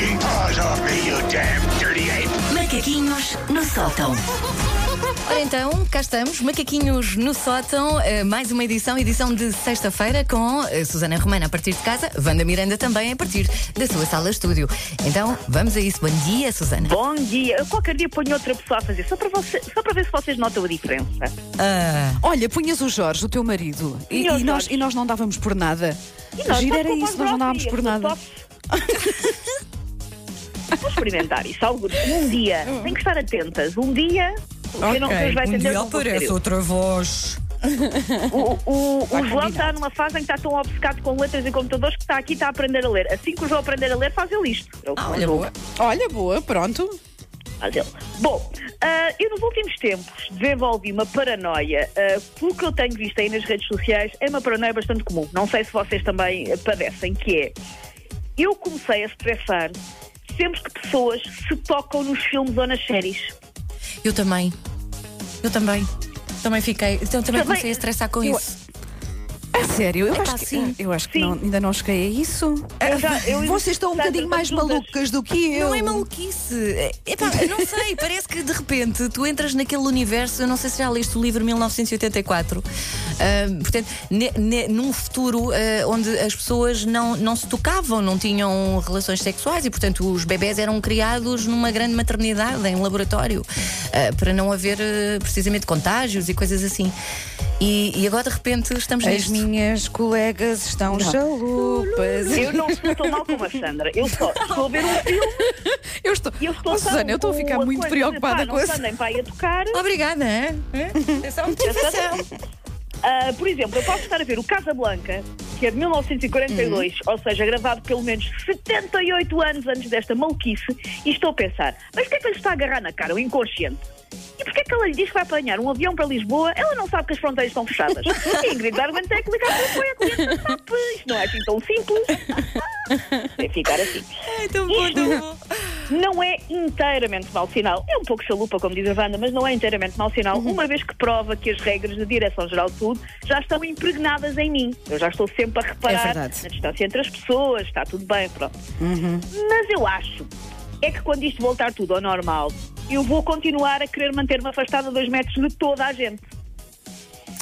taking paws off me, you damn dirty ape! Macaquinhos no sótão. Ora então, cá estamos, macaquinhos no sótão, eh, mais uma edição, edição de sexta-feira com eh, Susana Romana a partir de casa, Wanda Miranda também a partir da sua sala estúdio. Então, vamos a isso. Bom dia, Susana. Bom dia. Eu qualquer dia ponho outra pessoa a fazer, só para, você, só para ver se vocês notam a diferença. Ah, Olha, punhas o Jorge, o teu marido, e, e nós, e nós não dávamos por nada. E nós, posso era isso, nós não dávamos por nada. Vou experimentar isso algum Um dia. Tem que estar atentas. Um dia. Quem não quem vai atender, não vou ser eu. outra voz. O, o, o João está numa fase em que está tão obcecado com letras e computadores que está aqui está a aprender a ler. Assim que o João aprender a ler, faz ele isto. É Ah, olha, boa. Olha, boa, pronto. Faz ele. Bom, ah, eu nos últimos tempos desenvolvi uma paranoia. ah, pelo que eu tenho visto aí nas redes sociais, é uma paranoia bastante comum. Não sei se vocês também padecem, que é. Eu comecei a estressar sempre que pessoas se tocam nos filmes ou nas séries. Eu também. Eu também. Também fiquei. Então também Também- comecei a estressar com Eu- isso. A sério, eu Epá, acho que, sim. eu acho que Sim. não- ainda não cheguei a isso. Eu já- eu- Vocês estão um bocadinho mais malucas do que eu. Não é maluquice. É, epá, não sei, parece que de repente tu entras naquele universo. Eu não sei se já leste o livro 1984. Ah, portanto, ne- ne- num futuro ah, onde as pessoas não, não se tocavam, não tinham relações sexuais e, portanto, os bebés eram criados numa grande maternidade, em laboratório, ah, para não haver ah, precisamente contágios e coisas assim. E, e agora de repente estamos As nisto. minhas colegas estão chalupas. Eu não tão mal como a Sandra. Eu só estou a ver um filme Eu estou, eu estou Oh, Susana, eu estou a ficar com muito preocupada com não isso. para aí a tocar. Obrigada, é? É só uma motivação. Ah, por exemplo, eu posso estar a ver o Casablanca, que é de 1942, Uhum. ou seja, gravado pelo menos 78 anos antes desta maluquice, e estou a pensar, mas porquê é que ele está a agarrar na cara, o inconsciente? E porquê é que ela lhe diz que vai apanhar um avião para Lisboa? Ela não sabe que as fronteiras estão fechadas. E Ingrid Bergman tem que ligar para o apoio. Isto não é assim tão simples. Que ficar assim. É tão bom, tão bom. Não é inteiramente mau sinal. É um pouco chalupa, como diz a Wanda, mas não é inteiramente mau sinal, Uhum. uma vez que prova que as regras da Direção-Geral de Saúde já estão impregnadas em mim. Eu já estou sempre a É reparar verdade. na distância entre as pessoas, está tudo bem, pronto. Uhum. Mas eu acho é que quando isto voltar tudo ao normal, eu vou continuar a querer manter-me afastada a dois metros de toda a gente.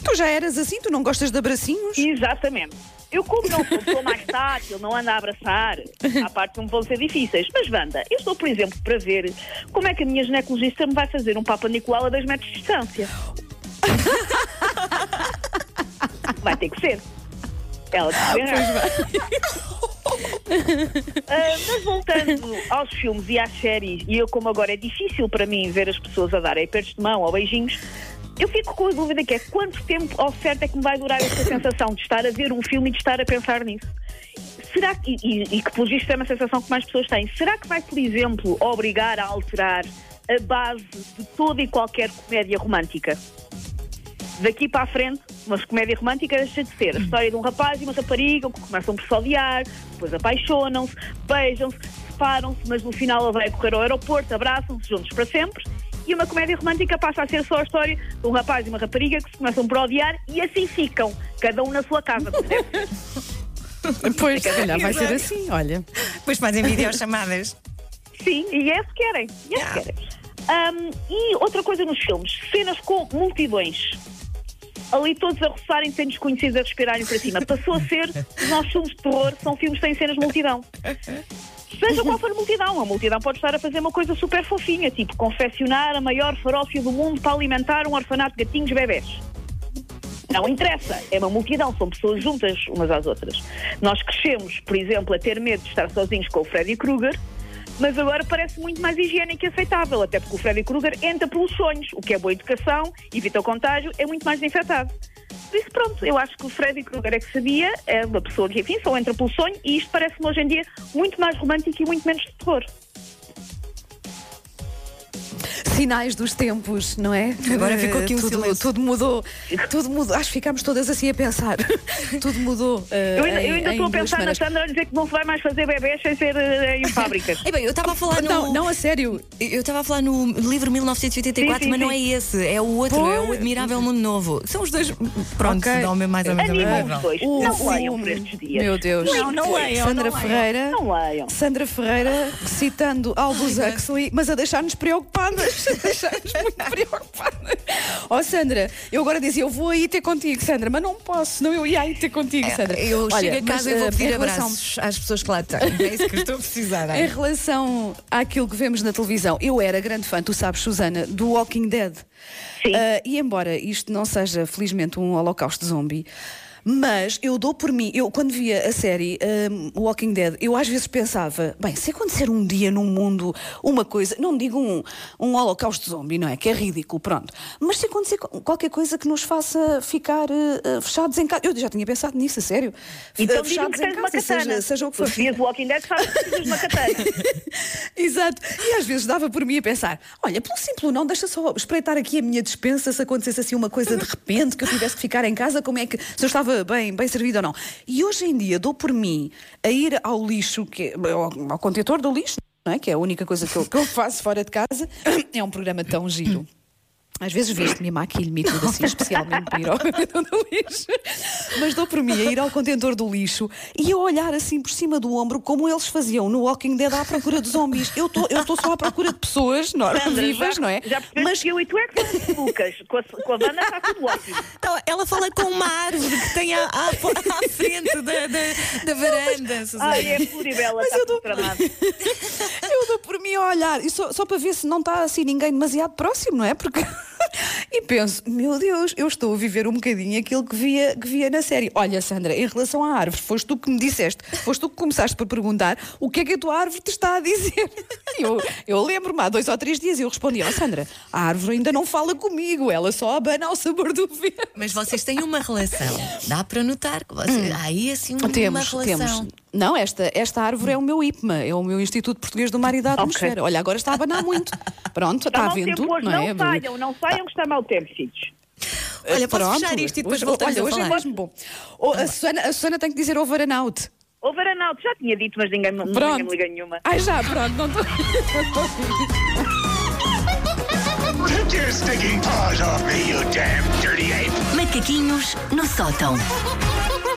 Tu já eras assim, tu não gostas de abracinhos? Exatamente. Eu, como não sou pessoa mais tátil, não ando a abraçar, há partes que me vão ser difíceis. Mas, Wanda, eu estou, por exemplo, para ver como é que a minha ginecologista me vai fazer um Papa Nicolau a 2 metros de distância. Vai ter que ser. Ela Ah, mas voltando aos filmes e às séries, e eu, como agora é difícil para mim ver as pessoas a darem apertos de mão ou beijinhos, eu fico com a dúvida que é quanto tempo ao certo é que me vai durar esta sensação de estar a ver um filme e de estar a pensar nisso. Será que, e, e- e que pelo visto é uma sensação que mais pessoas têm, será que vai, por exemplo, obrigar a alterar a base de toda e qualquer comédia romântica? daqui para a frente, uma comédia romântica deixa de ser a história de um rapaz e uma rapariga que começam por se odiar, depois apaixonam-se, beijam-se, separam-se, mas no final ela vai correr ao aeroporto, abraçam-se juntos para sempre. E uma comédia romântica passa a ser só a história de um rapaz e uma rapariga que se começam por odiar e assim ficam, cada um na sua casa. Pois, se calhar vai ser assim, olha. Depois fazem videochamadas. Sim, e é se querem. E é se querem. Ahm, e outra coisa nos filmes, cenas com multidões. Ali todos a roçarem sem desconhecidos a respirarem para cima. Passou a ser, os nossos filmes de terror são filmes sem cenas de multidão. Seja qual for a multidão, a multidão pode estar a fazer uma coisa super fofinha, tipo confeccionar a maior farófia do mundo para alimentar um orfanato de gatinhos bebés. Não interessa, é uma multidão, são pessoas juntas umas às outras. Nós crescemos, por exemplo, a ter medo de estar sozinhos com o Freddy Krueger, mas agora parece muito mais higiênico e aceitável, até porque o Freddy Krueger entra pelos sonhos, o que é boa educação, evita o contágio, é muito mais desinfetado. Por isso, pronto, eu acho que o Freddy Krueger é que sabia, é uma pessoa que, enfim, só entra pelo sonho, e isto parece-me hoje em dia muito mais romântico e muito menos de terror. Sinais dos tempos, não é? Agora Eh, ficou aqui um tudo, silêncio. tudo mudou. Tudo mudou. Acho que ficámos todas assim a pensar. tudo mudou. eh, Eu ainda, em- eu ainda estou a pensar na. Sandra a dizer que não se vai mais fazer bebés sem ser eh, em fábricas. E bem, eu estava a falar no. Não, não, a sério. Eu estava a falar no livro 1984, Sim, sim, mas não é esse, é o outro, é o. Admirável Mundo Novo. São os dois, pronto, Ok. dão mais ou menos a mesma dois. O- Não leiam por estes dias. Meu Deus. Não, não leiam, Sandra não. Ferreira. Não leiam. Sandra Ferreira citando Aldous Huxley, mas a deixar-nos preocupadas. Deixar-nos muito preocupadas. Ó Sandra, eu agora dizia, eu vou aí ter contigo, Sandra, mas não posso, senão eu ia aí ter contigo, Sandra. Eu Olha, chego a casa mas, e vou eh, pedir relação- abraços às pessoas que lá estão. É isso que eu estou a precisar. Em relação àquilo que vemos na televisão, eu era grande fã, tu sabes, Susana, do Walking Dead. Sim. Ah, e embora isto não seja, felizmente, um holocausto zombie. Mas eu dou por mim, eu quando via a série um, Walking Dead, eu às vezes pensava, bem, se acontecer um dia num mundo uma coisa, não digo um, um holocausto zombie, não é? Que é ridículo, pronto. Mas se acontecer co- qualquer coisa que nos faça ficar eh, fechados em casa, eu já tinha pensado nisso, a sério. Então tens uma casa, seja, seja o que for. Os dias do Walking Dead sabes que uma katana. Exato. E às vezes dava por mim a pensar: olha, pelo simples não, deixa só espreitar aqui a minha dispensa se acontecesse assim uma coisa de repente que eu tivesse que ficar em casa, como é que. se eu estava bem, bem servido ou não. E hoje em dia dou por mim a ir ao lixo, que é, ao, ao contentor do lixo, não é? que é a única coisa que eu, que eu faço fora de casa. É um programa tão giro. Às vezes veste-me e maquilho-me e tudo assim, especialmente para ir ao contentor do lixo. Mas dou por mim a ir ao contentor do lixo e a olhar assim por cima do ombro como eles faziam no Walking Dead à procura de zombies. Eu estou só à procura de pessoas não, Sandra, vivas, já, não é? Já Mas eu e tu é que somos Lucas. Com a, com a Wanda está tudo ótimo. Então, ela fala com uma árvore que tem à, à, à frente da, da, da varanda. Ai, é Floribela, está tudo tramado. eu dou por mim a olhar e só, só para ver se não está assim ninguém demasiado próximo, não é? Porque. E penso, meu Deus, eu estou a viver um bocadinho aquilo que via, que via na série. Olha, Sandra, em relação à árvore, foste tu que me disseste, foste tu que começaste por perguntar o que é que a tua árvore te está a dizer. Eu, eu lembro-me há dois ou três dias eu respondi, ó Sandra, a árvore ainda não fala comigo, ela só abana ao sabor do vento. Mas vocês têm uma relação. Dá para notar que vocês, há aí assim uma Temos, relação. temos. Não, esta, esta árvore é o meu IPMA, é o meu Instituto Português do Mar e da Atmosfera. Olha, agora está a abanar muito. Pronto, Está está vendo? tempo hoje, não não, é? saiam, não saiam que está mau tempo, filhos. Olha, posso Pronto. fechar isto e depois hoje, voltamos olha, a hoje falar. é mesmo bom. Oh, a, Susana, a Susana tem que dizer over and out. O Varanaldo já tinha dito, mas ninguém, ninguém me liga nenhuma. Ai já, pronto, não estou. Macaquinhos no sótão.